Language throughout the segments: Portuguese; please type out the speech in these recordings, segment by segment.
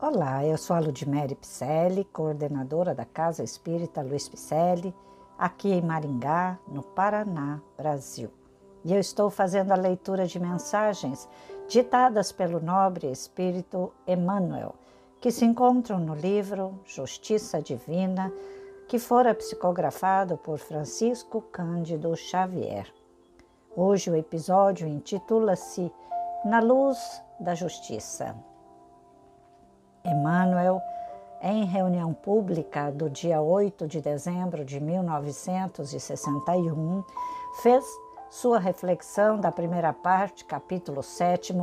Olá, eu sou a Ludmere Picelli, coordenadora da Casa Espírita Luiz Picelli, aqui em Maringá, no Paraná, Brasil. E eu estou fazendo a leitura de mensagens ditadas pelo nobre espírito Emmanuel, que se encontram no livro Justiça Divina, que fora psicografado por Francisco Cândido Xavier. Hoje o episódio intitula-se Na Luz da Justiça. Emmanuel, em reunião pública do dia 8 de dezembro de 1961, fez sua reflexão da primeira parte, capítulo 7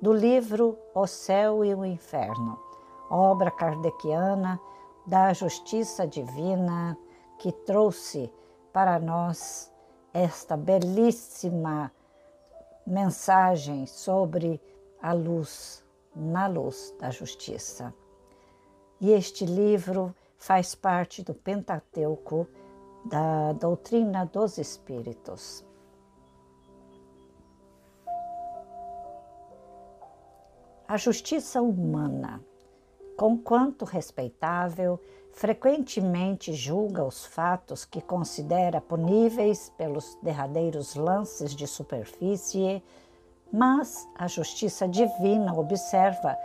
do livro O Céu e o Inferno, obra kardeciana da justiça divina que trouxe para nós esta belíssima mensagem sobre a luz na luz da justiça. E este livro faz parte do Pentateuco da doutrina dos Espíritos. A justiça humana, conquanto respeitável, frequentemente julga os fatos que considera puníveis pelos derradeiros lances de superfície mas a justiça divina observa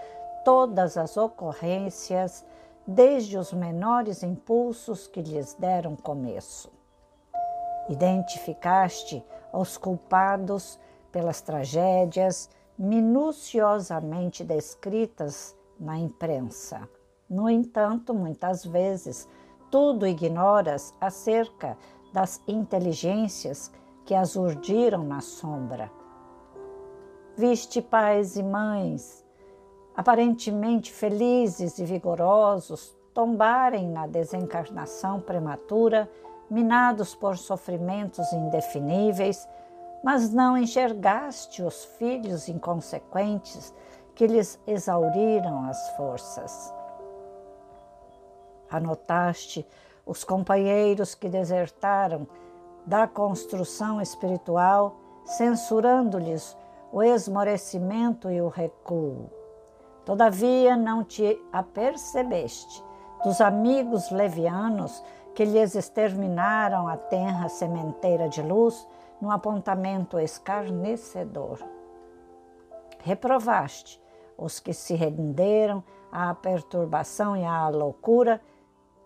todas as ocorrências, desde os menores impulsos que lhes deram começo. Identificaste os culpados pelas tragédias minuciosamente descritas na imprensa. No entanto, muitas vezes, tudo ignoras acerca das inteligências que as urdiram na sombra Viste pais e mães, aparentemente felizes e vigorosos, tombarem na desencarnação prematura, minados por sofrimentos indefiníveis, mas não enxergaste os filhos inconsequentes que lhes exauriram as forças. Anotaste os companheiros que desertaram da construção espiritual, censurando-lhes o esmorecimento e o recuo. Todavia não te apercebeste dos amigos levianos que lhes exterminaram a tenra sementeira de luz no apontamento escarnecedor. Reprovaste os que se renderam à perturbação e à loucura,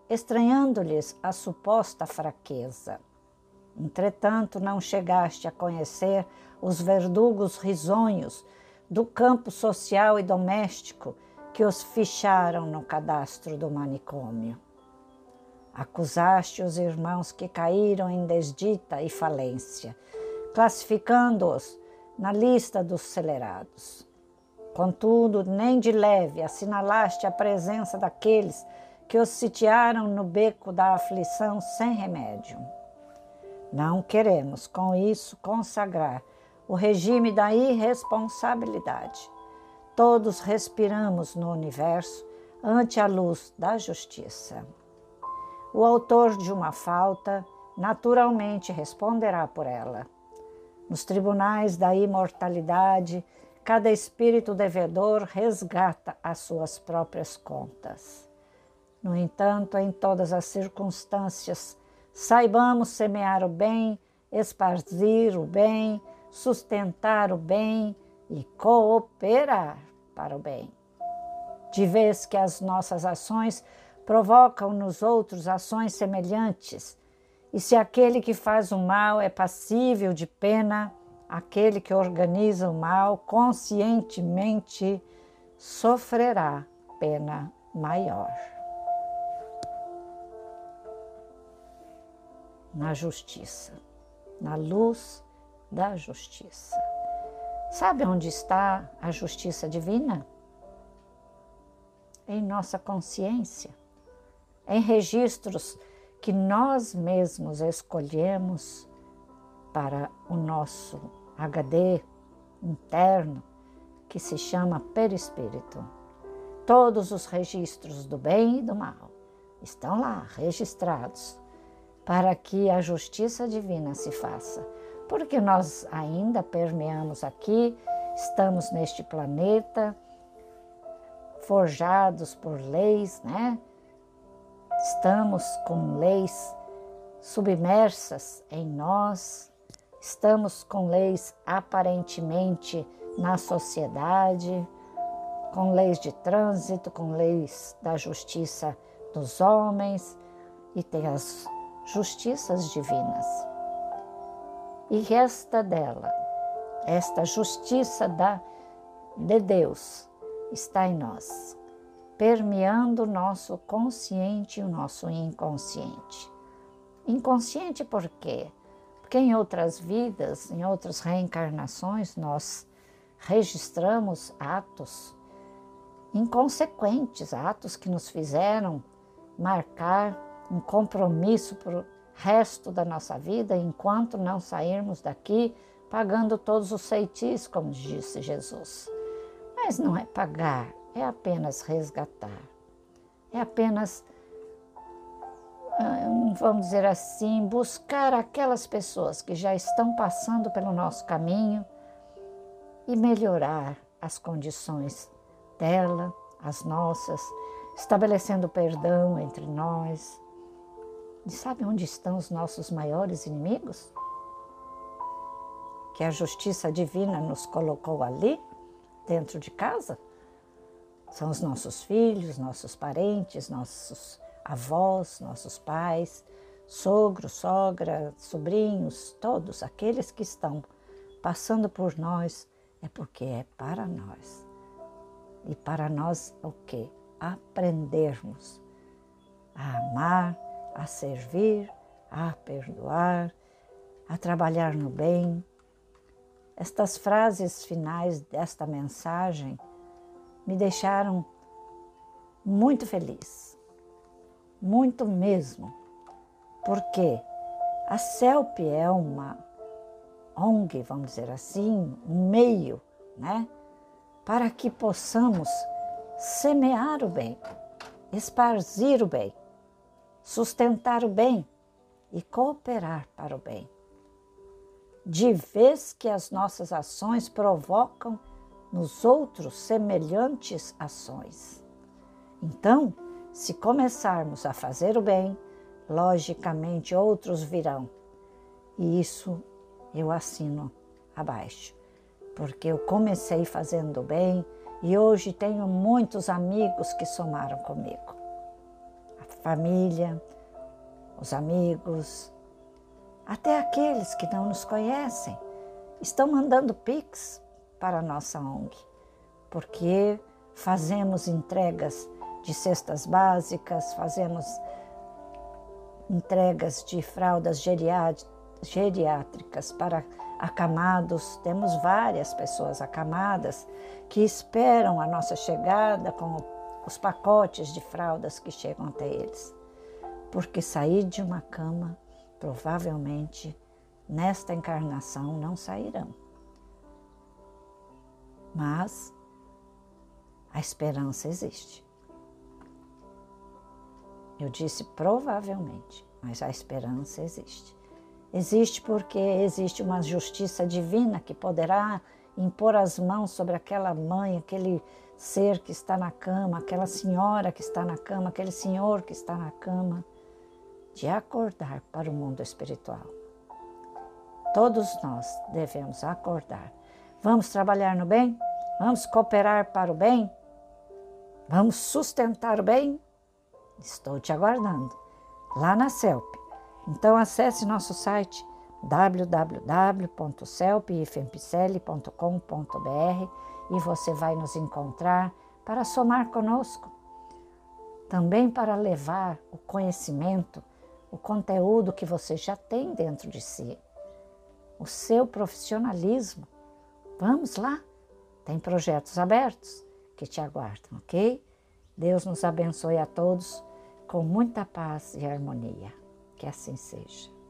estranhando-lhes a suposta fraqueza. Entretanto, não chegaste a conhecer os verdugos risonhos do campo social e doméstico que os ficharam no cadastro do manicômio. Acusaste os irmãos que caíram em desdita e falência, classificando-os na lista dos celerados. Contudo, nem de leve assinalaste a presença daqueles que os sitiaram no beco da aflição sem remédio. Não queremos, com isso, consagrar o regime da irresponsabilidade. Todos respiramos no universo ante a luz da justiça. O autor de uma falta naturalmente responderá por ela. Nos tribunais da imortalidade, cada espírito devedor resgata as suas próprias contas. No entanto, em todas as circunstâncias, saibamos semear o bem, esparzir o bem, sustentar o bem e cooperar para o bem. De vez que as nossas ações provocam nos outros ações semelhantes, e se aquele que faz o mal é passível de pena, aquele que organiza o mal conscientemente sofrerá pena maior. Na justiça, na luz da justiça. Sabe onde está a justiça divina? Em nossa consciência, em registros que nós mesmos escolhemos para o nosso HD interno, que se chama perispírito. Todos os registros do bem e do mal estão lá registrados para que a justiça divina se faça porque nós ainda permeamos aqui, estamos neste planeta, forjados por leis, né? Estamos com leis submersas em nós, estamos com leis aparentemente na sociedade, com leis de trânsito, com leis da justiça dos homens e tem as justiças divinas. E esta dela, esta justiça da, de Deus, está em nós, permeando o nosso consciente e o nosso inconsciente. Inconsciente por quê? Porque em outras vidas, em outras reencarnações, nós registramos atos inconsequentes, atos que nos fizeram marcar um compromisso para o resto da nossa vida, enquanto não sairmos daqui pagando todos os feitiços, como disse Jesus. Mas não é pagar, é apenas resgatar. É apenas, ah, vamos dizer assim, buscar aquelas pessoas que já estão passando pelo nosso caminho e melhorar as condições dela, as nossas, estabelecendo perdão entre nós. E sabe onde estão os nossos maiores inimigos? Que a justiça divina nos colocou ali, dentro de casa? São os nossos filhos, nossos parentes, nossos avós, nossos pais, sogro, sogra, sobrinhos, todos aqueles que estão passando por nós, é porque é para nós. E para nós o que? Aprendermos a amar, a servir, a perdoar, a trabalhar no bem. Estas frases finais desta mensagem me deixaram muito feliz, muito mesmo, porque a CELP é uma ONG, vamos dizer assim, um meio, né? para que possamos semear o bem, esparzir o bem, sustentar o bem e cooperar para o bem. De vez que as nossas ações provocam nos outros semelhantes ações. Então, se começarmos a fazer o bem, logicamente outros virão. E isso eu assino abaixo porque eu comecei fazendo bem e hoje tenho muitos amigos que somaram comigo. Família, os amigos, até aqueles que não nos conhecem, estão mandando pix para a nossa ONG, porque fazemos entregas de cestas básicas, fazemos entregas de fraldas geriátricas para acamados, temos várias pessoas acamadas que esperam a nossa chegada com os pacotes de fraldas que chegam até eles. Porque sair de uma cama, provavelmente, nesta encarnação não sairão. Mas a esperança existe. Eu disse provavelmente, mas a esperança existe. Existe porque existe uma justiça divina que poderá impor as mãos sobre aquela mãe, aquele ser que está na cama, aquela senhora que está na cama, aquele senhor que está na cama, de acordar para o mundo espiritual. Todos nós devemos acordar. Vamos trabalhar no bem? Vamos cooperar para o bem? Vamos sustentar o bem? Estou te aguardando lá na CELP então acesse nosso site www.celpifempicele.com.br e você vai nos encontrar para somar conosco. Também para levar o conhecimento, o conteúdo que você já tem dentro de si, o seu profissionalismo. Vamos lá, tem projetos abertos que te aguardam, ok? Deus nos abençoe a todos com muita paz e harmonia. Que assim seja.